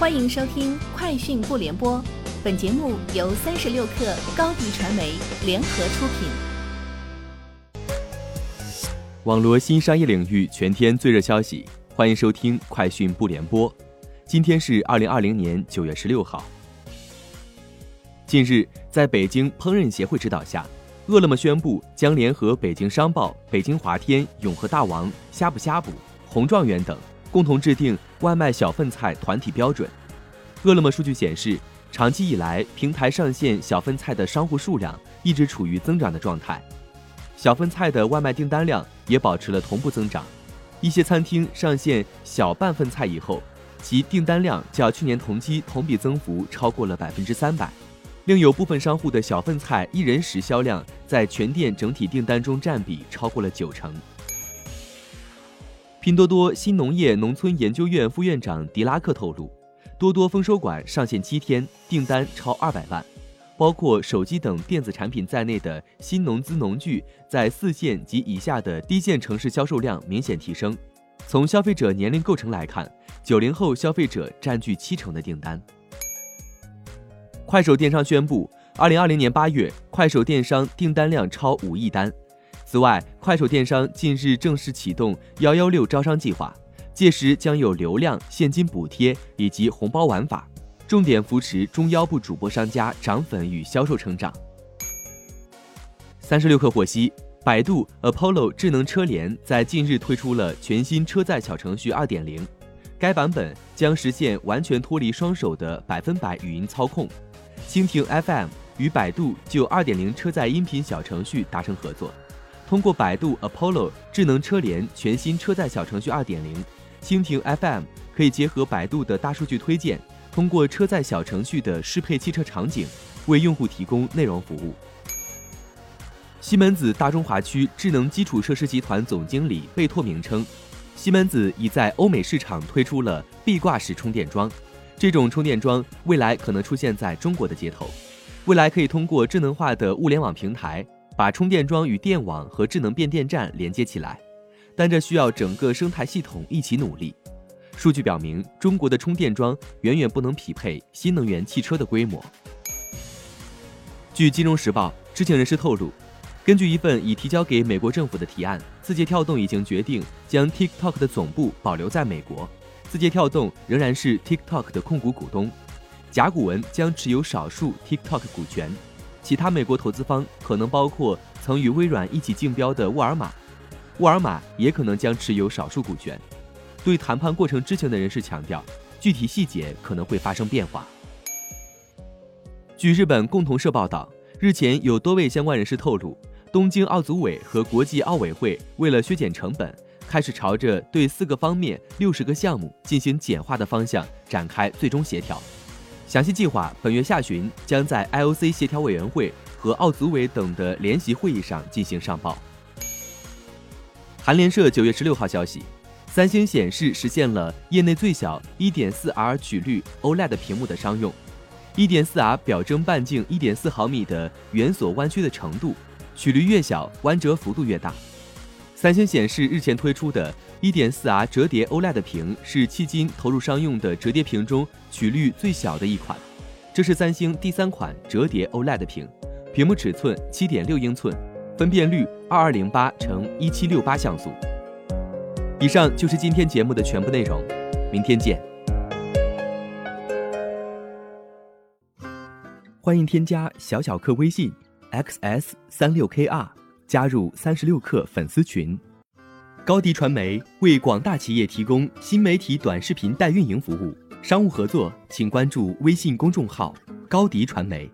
欢迎收听《快讯不联播》，本节目由三十六克高低传媒联合出品。网络新商业领域全天最热消息，欢迎收听《快讯不联播》。今天是二零二零年九月十六号。近日，在北京烹饪协会指导下，饿了么宣布将联合北京商报、北京华天、永和大王、呷哺呷哺、红状元等。共同制定外卖小份菜团体标准。饿了么数据显示，长期以来，平台上线小份菜的商户数量一直处于增长的状态，小份菜的外卖订单量也保持了同步增长。一些餐厅上线小半份菜以后，其订单量较去年同期同比增幅超过了百分之三百。另有部分商户的小份菜一人食销量在全店整体订单中占比超过了九成。拼多多新农业农村研究院副院长迪拉克透露，多多丰收馆上线七天，订单超二百万，包括手机等电子产品在内的新农资农具在四线及以下的低线城市销售量明显提升。从消费者年龄构成来看，九零后消费者占据七成的订单。快手电商宣布，二零二零年八月，快手电商订单量超五亿单。此外，快手电商近日正式启动“幺幺六”招商计划，届时将有流量、现金补贴以及红包玩法，重点扶持中腰部主播商家涨粉与销售成长。三十六氪获悉，百度 Apollo 智能车联在近日推出了全新车载小程序二点零，该版本将实现完全脱离双手的百分百语音操控。蜻蜓 FM 与百度就二点零车载音频小程序达成合作。通过百度 Apollo 智能车联全新车载小程序2.0，蜻蜓 FM 可以结合百度的大数据推荐，通过车载小程序的适配汽车场景，为用户提供内容服务。西门子大中华区智能基础设施集团总经理贝拓明称，西门子已在欧美市场推出了壁挂式充电桩，这种充电桩未来可能出现在中国的街头，未来可以通过智能化的物联网平台。把充电桩与电网和智能变电站连接起来，但这需要整个生态系统一起努力。数据表明，中国的充电桩远远不能匹配新能源汽车的规模。据《金融时报》知情人士透露，根据一份已提交给美国政府的提案，字节跳动已经决定将 TikTok 的总部保留在美国，字节跳动仍然是 TikTok 的控股股东，甲骨文将持有少数 TikTok 股权。其他美国投资方可能包括曾与微软一起竞标的沃尔玛，沃尔玛也可能将持有少数股权。对谈判过程知情的人士强调，具体细节可能会发生变化。据日本共同社报道，日前有多位相关人士透露，东京奥组委和国际奥委会为了削减成本，开始朝着对四个方面、六十个项目进行简化的方向展开最终协调。详细计划本月下旬将在 IOC 协调委员会和奥组委等的联席会议上进行上报。韩联社九月十六号消息，三星显示实现了业内最小 1.4R 曲率 OLED 屏幕的商用，1.4R 表征半径1.4毫米的圆锁弯曲的程度，曲率越小，弯折幅度越大。三星显示日前推出的 1.4R 折叠 OLED 屏是迄今投入商用的折叠屏中曲率最小的一款。这是三星第三款折叠 OLED 屏，屏幕尺寸7.6英寸，分辨率2208乘1768像素。以上就是今天节目的全部内容，明天见。欢迎添加小小客微信 xs 三六 kr。加入三十六氪粉丝群，高迪传媒为广大企业提供新媒体短视频代运营服务，商务合作请关注微信公众号高迪传媒。